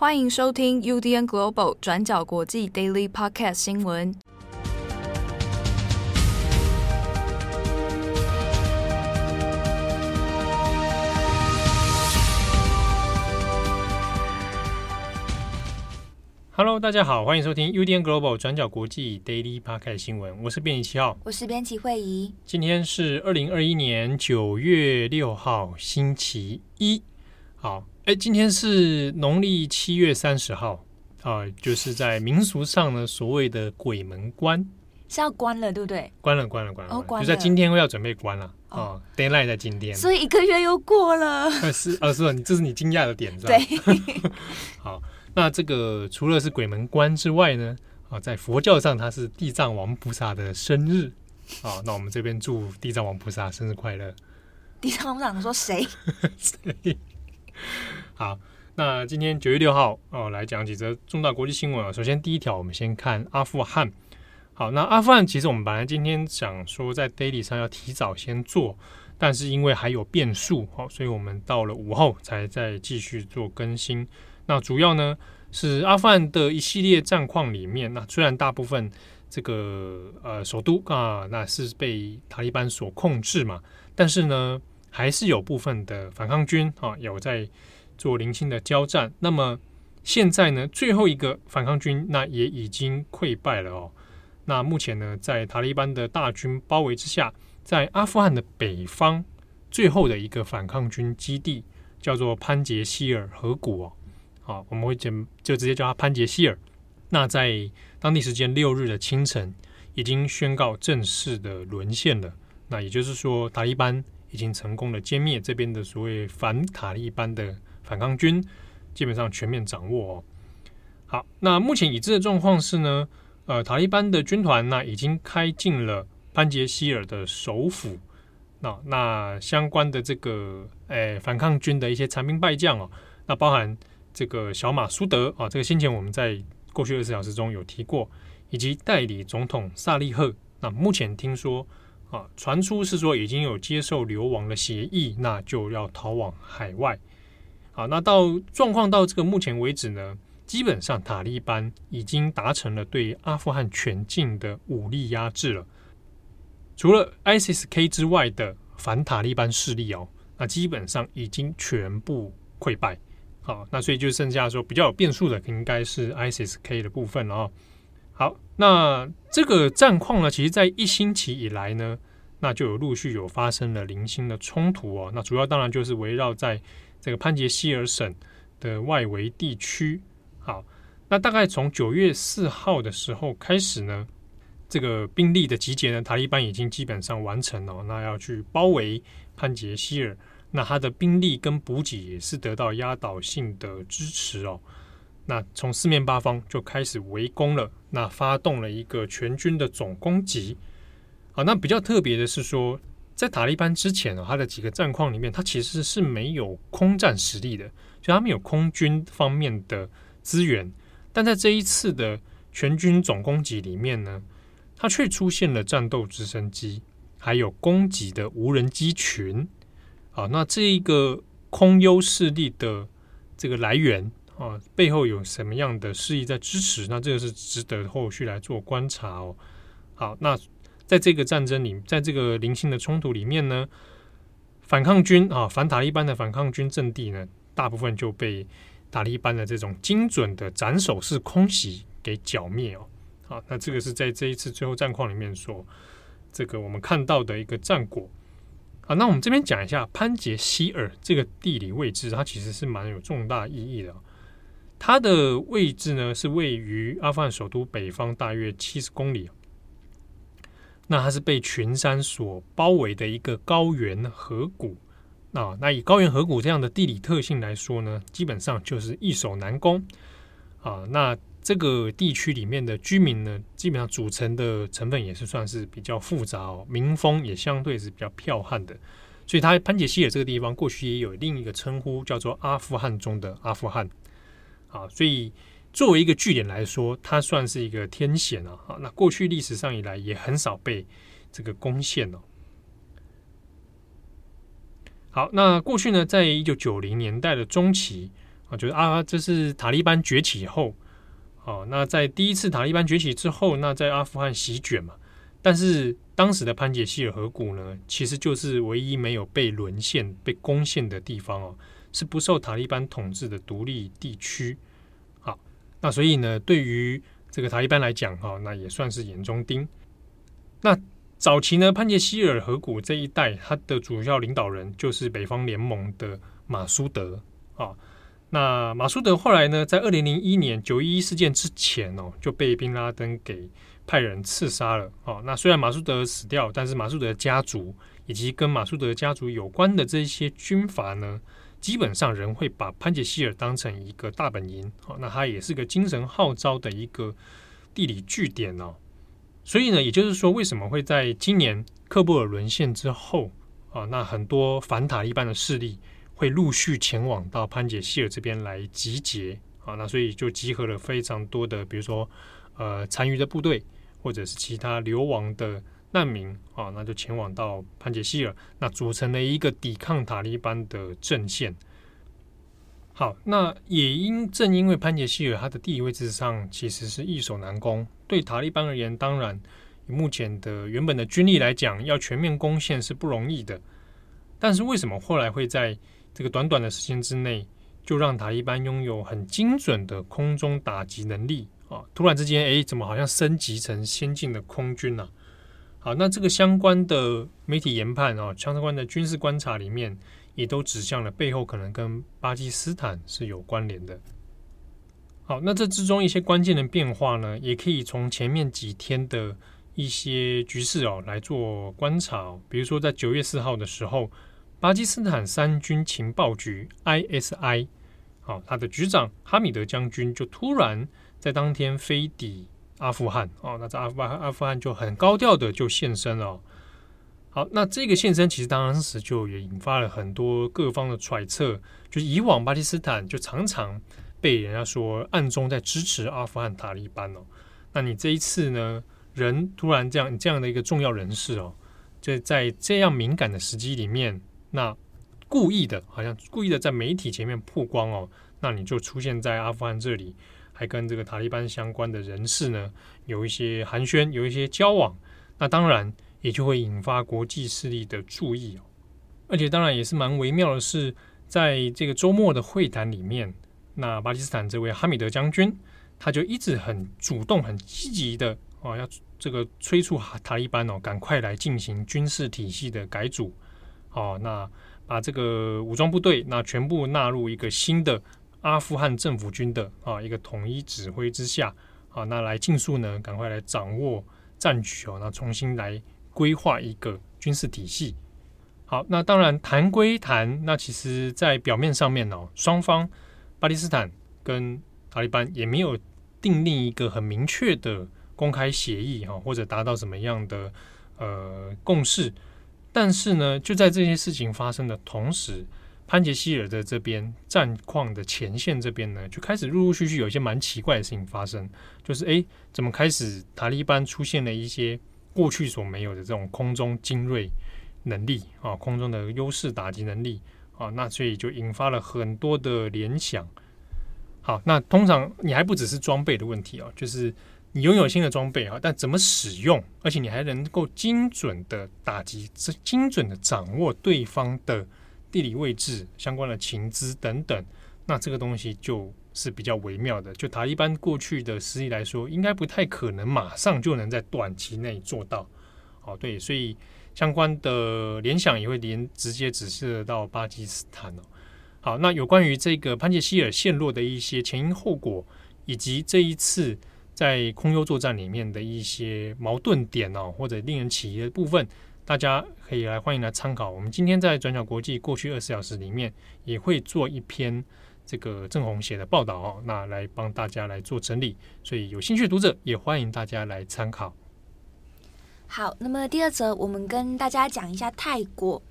欢迎收听 UDN Global 转角国际 Daily Podcast 新闻。Hello，大家好，欢迎收听 UDN Global 转角国际 Daily Podcast 新闻。我是编辑七号，我是编辑惠仪。今天是二零二一年九月六号，星期一。好。哎，今天是农历七月三十号啊，就是在民俗上呢，所谓的鬼门关是要关了，对不对？关了，关了，关了，哦，关了，就在今天要准备关了啊，deadline 在今天，所以一个月又过了。是啊，是啊，你这是你惊讶的点？对。好，那这个除了是鬼门关之外呢，啊，在佛教上它是地藏王菩萨的生日啊，那我们这边祝地藏王菩萨生日快乐。地藏王菩萨说谁？谁？好，那今天九月六号哦，来讲几则重大国际新闻啊。首先第一条，我们先看阿富汗。好，那阿富汗其实我们本来今天想说在 daily 上要提早先做，但是因为还有变数，好，所以我们到了午后才再继续做更新。那主要呢是阿富汗的一系列战况里面，那虽然大部分这个呃首都啊那是被塔利班所控制嘛，但是呢。还是有部分的反抗军啊，有在做零星的交战。那么现在呢，最后一个反抗军那也已经溃败了哦。那目前呢，在塔利班的大军包围之下，在阿富汗的北方最后的一个反抗军基地叫做潘杰希尔河谷哦。好，我们会简就直接叫它潘杰希尔。那在当地时间六日的清晨，已经宣告正式的沦陷了。那也就是说，塔利班。已经成功的歼灭这边的所谓反塔利班的反抗军，基本上全面掌握哦。好，那目前已知的状况是呢，呃，塔利班的军团呢已经开进了潘杰希尔的首府。那那相关的这个诶反抗军的一些残兵败将哦，那包含这个小马苏德啊，这个先前我们在过去二十小时中有提过，以及代理总统萨利赫。那目前听说。啊，传出是说已经有接受流亡的协议，那就要逃往海外。好，那到状况到这个目前为止呢，基本上塔利班已经达成了对阿富汗全境的武力压制了。除了 ISIS-K 之外的反塔利班势力哦，那基本上已经全部溃败。好，那所以就剩下说比较有变数的，应该是 ISIS-K 的部分了哦。好，那这个战况呢，其实，在一星期以来呢，那就有陆续有发生了零星的冲突哦。那主要当然就是围绕在这个潘杰希尔省的外围地区。好，那大概从九月四号的时候开始呢，这个兵力的集结呢，塔利班已经基本上完成了。那要去包围潘杰希尔，那他的兵力跟补给也是得到压倒性的支持哦。那从四面八方就开始围攻了，那发动了一个全军的总攻击。好，那比较特别的是说，在塔利班之前呢，他的几个战况里面，他其实是没有空战实力的，就他们有空军方面的资源。但在这一次的全军总攻击里面呢，他却出现了战斗直升机，还有攻击的无人机群。好，那这一个空优势力的这个来源。啊，背后有什么样的势力在支持？那这个是值得后续来做观察哦。好，那在这个战争里，在这个零星的冲突里面呢，反抗军啊，反塔利班的反抗军阵地呢，大部分就被塔利班的这种精准的斩首式空袭给剿灭哦。好，那这个是在这一次最后战况里面所，这个我们看到的一个战果。好，那我们这边讲一下潘杰希尔这个地理位置，它其实是蛮有重大意义的。它的位置呢，是位于阿富汗首都北方大约七十公里。那它是被群山所包围的一个高原河谷。啊，那以高原河谷这样的地理特性来说呢，基本上就是易守难攻啊。那这个地区里面的居民呢，基本上组成的成分也是算是比较复杂哦，民风也相对是比较剽悍的。所以，它潘杰希尔这个地方过去也有另一个称呼，叫做阿富汗中的阿富汗。啊，所以作为一个据点来说，它算是一个天险啊。啊，那过去历史上以来也很少被这个攻陷哦。好，那过去呢，在一九九零年代的中期啊，就是啊，这是塔利班崛起后，哦，那在第一次塔利班崛起之后，那在阿富汗席卷嘛，但是当时的潘杰希尔河谷呢，其实就是唯一没有被沦陷、被攻陷的地方哦，是不受塔利班统治的独立地区。好，那所以呢，对于这个塔利班来讲，哈，那也算是眼中钉。那早期呢，潘杰希尔河谷这一带，它的主要领导人就是北方联盟的马苏德啊。那马苏德后来呢，在二零零一年九一一事件之前哦，就被宾拉登给派人刺杀了。哦，那虽然马苏德死掉，但是马苏德家族以及跟马苏德家族有关的这些军阀呢，基本上人会把潘杰希尔当成一个大本营。哦，那它也是个精神号召的一个地理据点哦。所以呢，也就是说，为什么会在今年喀布尔沦陷之后啊，那很多反塔利班的势力会陆续前往到潘杰希尔这边来集结啊，那所以就集合了非常多的，比如说呃残余的部队，或者是其他流亡的难民啊，那就前往到潘杰希尔，那组成了一个抵抗塔利班的阵线。好，那也因正因为潘杰希尔他的地理位置上其实是易守难攻，对塔利班而言，当然以目前的原本的军力来讲，要全面攻陷是不容易的。但是为什么后来会在这个短短的时间之内，就让塔利班拥有很精准的空中打击能力啊？突然之间，哎，怎么好像升级成先进的空军了？好，那这个相关的媒体研判啊，相关的军事观察里面。也都指向了背后可能跟巴基斯坦是有关联的。好，那这之中一些关键的变化呢，也可以从前面几天的一些局势哦来做观察哦。比如说，在九月四号的时候，巴基斯坦三军情报局 ISI，好，他的局长哈米德将军就突然在当天飞抵阿富汗哦，那在阿富汗阿富汗就很高调的就现身了。好，那这个现身其实当时就也引发了很多各方的揣测，就是以往巴基斯坦就常常被人家说暗中在支持阿富汗塔利班哦，那你这一次呢，人突然这样这样的一个重要人士哦，就在这样敏感的时机里面，那故意的，好像故意的在媒体前面曝光哦，那你就出现在阿富汗这里，还跟这个塔利班相关的人士呢有一些寒暄，有一些交往，那当然。也就会引发国际势力的注意哦，而且当然也是蛮微妙的是，在这个周末的会谈里面，那巴基斯坦这位哈米德将军，他就一直很主动、很积极的哦，要这个催促塔利班哦，赶快来进行军事体系的改组哦，那把这个武装部队那全部纳入一个新的阿富汗政府军的啊一个统一指挥之下啊，那来尽速呢，赶快来掌握战局哦，那重新来。规划一个军事体系，好，那当然谈归谈，那其实，在表面上面哦，双方巴基斯坦跟塔利班也没有订立一个很明确的公开协议哈，或者达到什么样的呃共识。但是呢，就在这些事情发生的同时，潘杰希尔的这边战况的前线这边呢，就开始陆陆续续有一些蛮奇怪的事情发生，就是诶，怎么开始塔利班出现了一些。过去所没有的这种空中精锐能力啊，空中的优势打击能力啊，那所以就引发了很多的联想。好，那通常你还不只是装备的问题啊，就是你拥有新的装备啊，但怎么使用，而且你还能够精准的打击，精准的掌握对方的地理位置、相关的情资等等，那这个东西就。是比较微妙的，就塔利班过去的实力来说，应该不太可能马上就能在短期内做到。哦，对，所以相关的联想也会连直接指示到巴基斯坦哦。好，那有关于这个潘杰希尔陷落的一些前因后果，以及这一次在空优作战里面的一些矛盾点哦，或者令人起疑的部分，大家可以来欢迎来参考。我们今天在转角国际过去二十小时里面也会做一篇。这个郑红写的报道哦，那来帮大家来做整理，所以有兴趣的读者也欢迎大家来参考。好，那么第二则，我们跟大家讲一下泰国。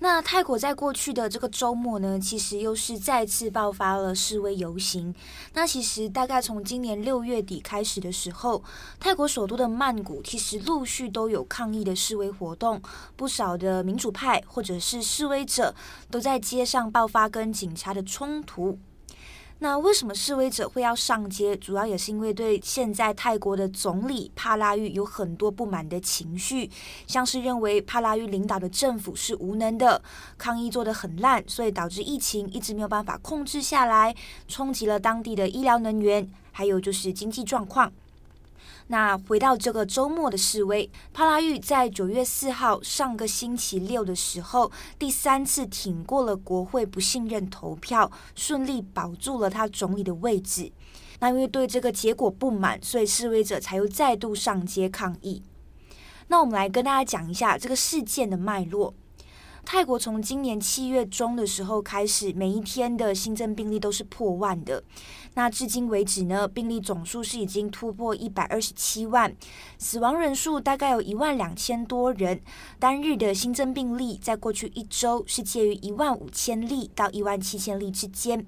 那泰国在过去的这个周末呢，其实又是再次爆发了示威游行。那其实大概从今年六月底开始的时候，泰国首都的曼谷其实陆续都有抗议的示威活动，不少的民主派或者是示威者都在街上爆发跟警察的冲突。那为什么示威者会要上街？主要也是因为对现在泰国的总理帕拉育有很多不满的情绪，像是认为帕拉育领导的政府是无能的，抗疫做得很烂，所以导致疫情一直没有办法控制下来，冲击了当地的医疗能源，还有就是经济状况。那回到这个周末的示威，帕拉玉在九月四号上个星期六的时候，第三次挺过了国会不信任投票，顺利保住了他总理的位置。那因为对这个结果不满，所以示威者才又再度上街抗议。那我们来跟大家讲一下这个事件的脉络。泰国从今年七月中的时候开始，每一天的新增病例都是破万的。那至今为止呢，病例总数是已经突破一百二十七万，死亡人数大概有一万两千多人。单日的新增病例在过去一周是介于一万五千例到一万七千例之间。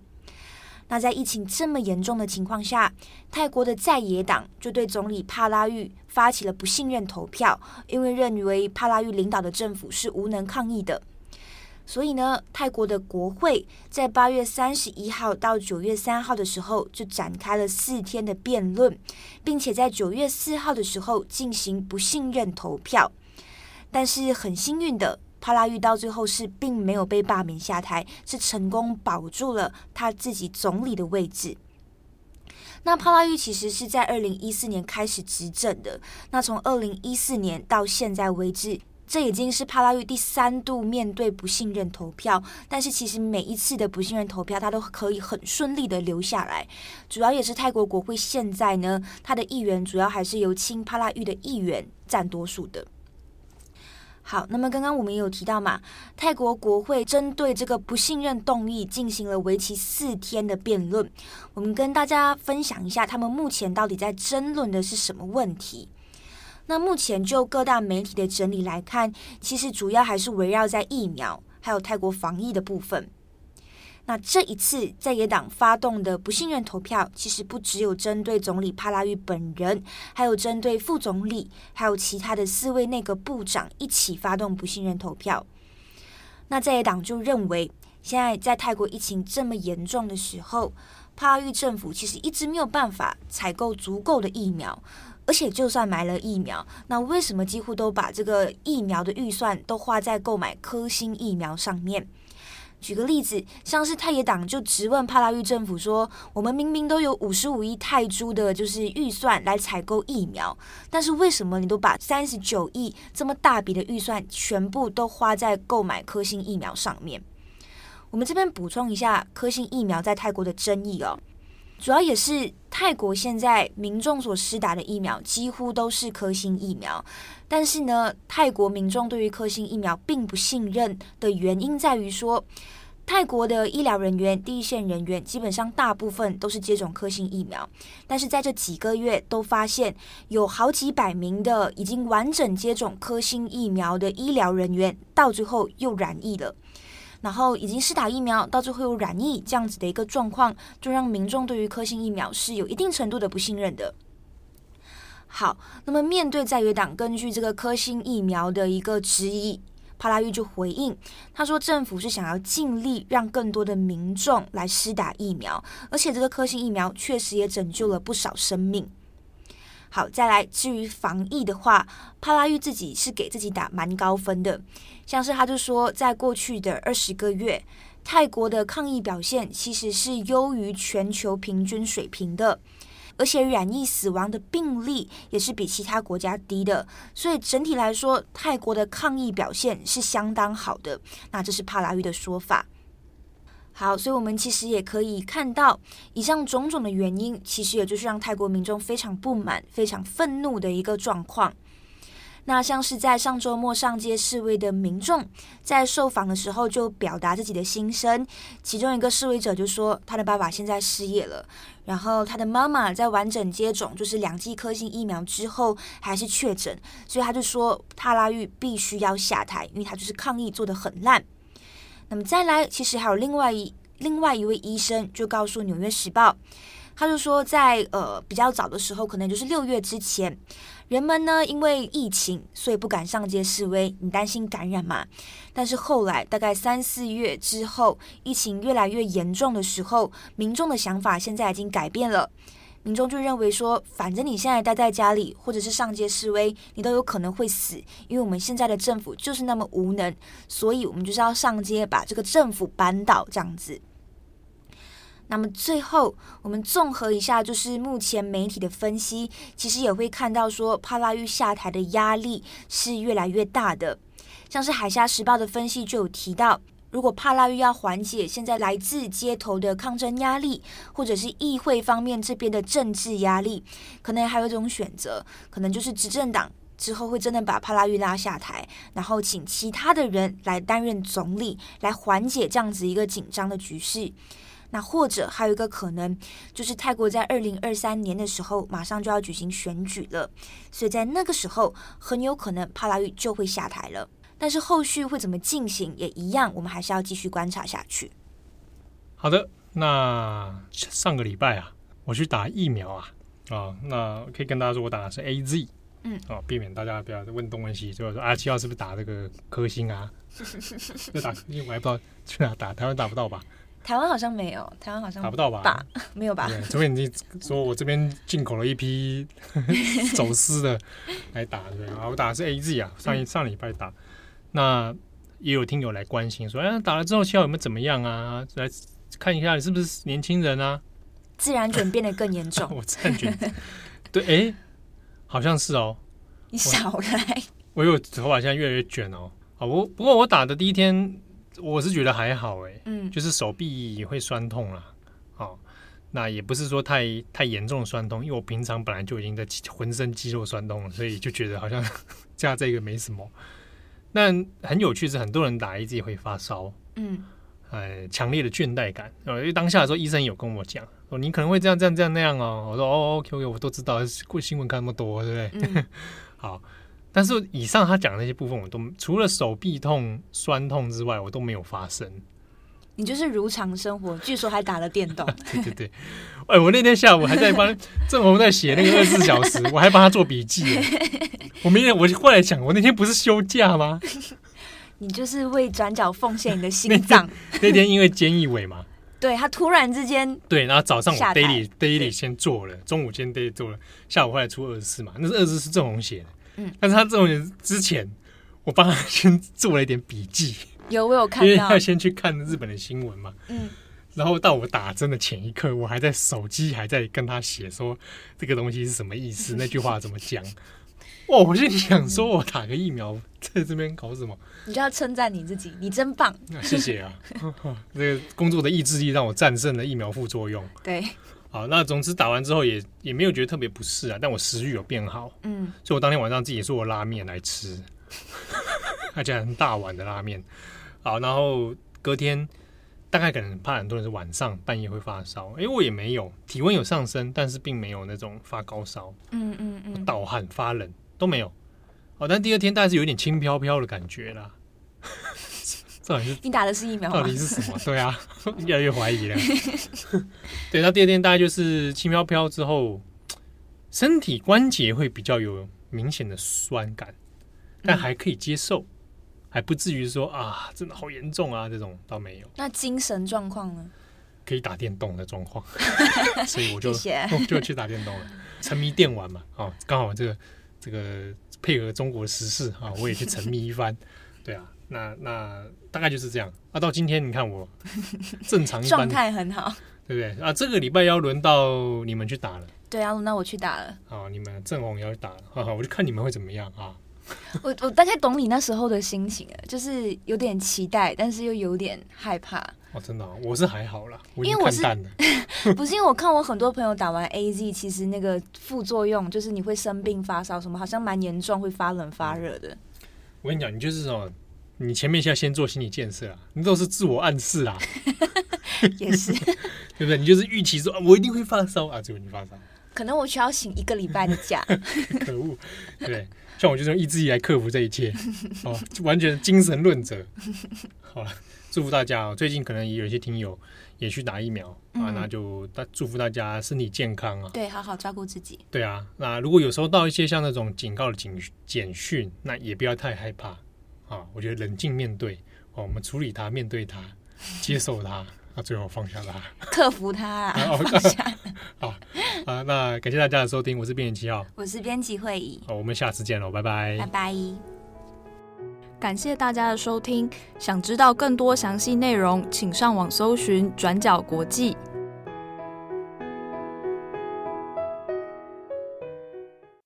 那在疫情这么严重的情况下，泰国的在野党就对总理帕拉育发起了不信任投票，因为认为帕拉育领导的政府是无能抗疫的。所以呢，泰国的国会在八月三十一号到九月三号的时候就展开了四天的辩论，并且在九月四号的时候进行不信任投票。但是很幸运的。帕拉育到最后是并没有被罢免下台，是成功保住了他自己总理的位置。那帕拉育其实是在二零一四年开始执政的，那从二零一四年到现在为止，这已经是帕拉玉第三度面对不信任投票。但是其实每一次的不信任投票，他都可以很顺利的留下来。主要也是泰国国会现在呢，他的议员主要还是由亲帕拉玉的议员占多数的。好，那么刚刚我们也有提到嘛，泰国国会针对这个不信任动议进行了为期四天的辩论。我们跟大家分享一下，他们目前到底在争论的是什么问题。那目前就各大媒体的整理来看，其实主要还是围绕在疫苗还有泰国防疫的部分。那这一次在野党发动的不信任投票，其实不只有针对总理帕拉育本人，还有针对副总理，还有其他的四位内阁部长一起发动不信任投票。那在野党就认为，现在在泰国疫情这么严重的时候，帕拉育政府其实一直没有办法采购足够的疫苗，而且就算买了疫苗，那为什么几乎都把这个疫苗的预算都花在购买科兴疫苗上面？举个例子，像是泰野党就直问帕拉育政府说：“我们明明都有五十五亿泰铢的，就是预算来采购疫苗，但是为什么你都把三十九亿这么大笔的预算全部都花在购买科兴疫苗上面？”我们这边补充一下，科兴疫苗在泰国的争议哦。主要也是泰国现在民众所施打的疫苗几乎都是科兴疫苗，但是呢，泰国民众对于科兴疫苗并不信任的原因在于说，泰国的医疗人员、第一线人员基本上大部分都是接种科兴疫苗，但是在这几个月都发现有好几百名的已经完整接种科兴疫苗的医疗人员到最后又染疫了。然后已经施打疫苗，到最后又染疫，这样子的一个状况，就让民众对于科兴疫苗是有一定程度的不信任的。好，那么面对在野党根据这个科兴疫苗的一个质疑，帕拉育就回应，他说政府是想要尽力让更多的民众来施打疫苗，而且这个科兴疫苗确实也拯救了不少生命。好，再来至于防疫的话，帕拉玉自己是给自己打蛮高分的。像是他就说，在过去的二十个月，泰国的抗疫表现其实是优于全球平均水平的，而且染疫死亡的病例也是比其他国家低的。所以整体来说，泰国的抗疫表现是相当好的。那这是帕拉玉的说法。好，所以我们其实也可以看到，以上种种的原因，其实也就是让泰国民众非常不满、非常愤怒的一个状况。那像是在上周末上街示威的民众，在受访的时候就表达自己的心声。其中一个示威者就说，他的爸爸现在失业了，然后他的妈妈在完整接种就是两剂科兴疫苗之后还是确诊，所以他就说帕拉育必须要下台，因为他就是抗疫做得很烂。那么再来，其实还有另外一另外一位医生就告诉《纽约时报》，他就说在，呃比较早的时候，可能就是六月之前，人们呢因为疫情，所以不敢上街示威，你担心感染嘛？但是后来大概三四月之后，疫情越来越严重的时候，民众的想法现在已经改变了。民众就认为说，反正你现在待在家里，或者是上街示威，你都有可能会死，因为我们现在的政府就是那么无能，所以我们就是要上街把这个政府扳倒，这样子。那么最后，我们综合一下，就是目前媒体的分析，其实也会看到说，帕拉育下台的压力是越来越大的。像是《海峡时报》的分析就有提到。如果帕拉玉要缓解现在来自街头的抗争压力，或者是议会方面这边的政治压力，可能还有一种选择，可能就是执政党之后会真的把帕拉玉拉下台，然后请其他的人来担任总理，来缓解这样子一个紧张的局势。那或者还有一个可能，就是泰国在二零二三年的时候马上就要举行选举了，所以在那个时候很有可能帕拉玉就会下台了。但是后续会怎么进行也一样，我们还是要继续观察下去。好的，那上个礼拜啊，我去打疫苗啊，啊，那可以跟大家说，我打的是 AZ，嗯，啊，避免大家不要问东问西，就是说啊，七号是不是打这个科兴啊？就打科兴，我还不知道去哪打，台湾打不到吧？台湾好像没有，台湾好像打不到吧？打 没有吧？除非你说我这边进口了一批 走私的来打，对啊，我打的是 AZ 啊，上一、嗯、上礼拜打。那也有听友来关心说，哎，打了之后七号有没有怎么样啊？来看一下你是不是年轻人啊？自然卷变得更严重。我自然卷，对，哎，好像是哦。你少来。我有头发现在越来越卷哦。好，我不过我打的第一天，我是觉得还好哎，嗯，就是手臂会酸痛啦。好，那也不是说太太严重的酸痛，因为我平常本来就已经在浑身肌肉酸痛了，所以就觉得好像 加这个没什么。那很有趣是，很多人打 AZ 会发烧，嗯，呃，强烈的倦怠感。呃，因为当下的时候，医生有跟我讲，说你可能会这样、这样、这样那样哦。我说哦，OK OK，我都知道，过新闻看那么多，对不对？嗯、好，但是以上他讲的那些部分，我都除了手臂痛、酸痛之外，我都没有发生。你就是如常生活，据说还打了电动。对对对，哎，我那天下午还在帮 郑红在写那个二十四小时，我还帮他做笔记。我明天我后来想，我那天不是休假吗？你就是为转角奉献你的心脏。那天因为菅义伟嘛，对他突然之间对，然后早上我 daily daily 先做了，中午先 daily 做了，下午后来出二十四嘛，那是二十四是郑红写的，嗯，但是他郑红写之前，我帮他先做了一点笔记。有，我有看到，因为要先去看日本的新闻嘛。嗯，然后到我打针的前一刻，我还在手机还在跟他写说这个东西是什么意思，那句话怎么讲。哦，我就想说我打个疫苗在这边搞什么？你就要称赞你自己，你真棒。谢谢啊，这个工作的意志力让我战胜了疫苗副作用。对，好，那总之打完之后也也没有觉得特别不适啊，但我食欲有变好。嗯，所以我当天晚上自己做了拉面来吃，而且很大碗的拉面。好，然后隔天大概可能怕很多人是晚上半夜会发烧，因为我也没有体温有上升，但是并没有那种发高烧，嗯嗯嗯，盗汗发冷都没有。哦，但第二天大概是有点轻飘飘的感觉啦。这好像是你打的是疫苗？到底是什么？对啊，越来越怀疑了。对，那第二天大概就是轻飘飘之后，身体关节会比较有明显的酸感，但还可以接受。还不至于说啊，真的好严重啊，这种倒没有。那精神状况呢？可以打电动的状况，所以我就就去打电动了，沉迷电玩嘛。哦，刚好这个这个配合中国的时事啊，我也去沉迷一番。对啊，那那大概就是这样。啊，到今天你看我 正常状态很好，对不对？啊，这个礼拜要轮到你们去打了。对啊，轮到我去打了。好，你们正红也要去打了，哈哈，我就看你们会怎么样啊。我我大概懂你那时候的心情了，就是有点期待，但是又有点害怕。哦，真的、哦，我是还好啦，我因为我是 不是因为我看我很多朋友打完 AZ，其实那个副作用就是你会生病、发烧什么，好像蛮严重，会发冷发热的。我跟你讲，你就是说，你前面现在先做心理建设啊，你都是自我暗示啊，也是，对不对？你就是预期说啊，我一定会发烧啊，结果你发烧，可能我需要请一个礼拜的假，可恶，对。像我就用意志力来克服这一切，哦，完全精神论者。好了，祝福大家哦！最近可能也有一些听友也去打疫苗、嗯、啊，那就大祝福大家身体健康啊。对，好好照顾自己。对啊，那如果有收到一些像那种警告的警简讯，那也不要太害怕啊。我觉得冷静面对，哦，我们处理它，面对它，接受它，那最后放下它，克服它啊。好啊，那感谢大家的收听，我是编辑七号，我是编辑会议，好，我们下次见喽，拜拜，拜拜。感谢大家的收听，想知道更多详细内容，请上网搜寻转角国际。